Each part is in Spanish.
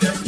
them.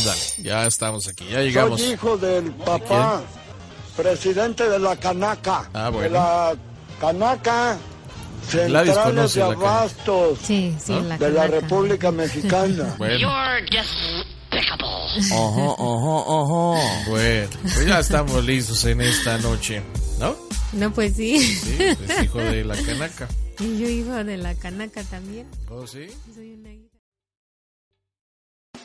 Ándale, ya estamos aquí, ya llegamos. Soy hijo del papá, presidente de la Canaca. Ah, bueno. De la Canaca Centrales conoce de la. Abastos Sí, sí, la de la. República Mexicana. Bueno, Ajá, ajá, ajá. bueno, pues ya estamos listos en esta noche, ¿no? No, pues sí. Sí, es hijo de la canaca. Y yo hijo de la canaca también. ¿Oh, sí? Soy una.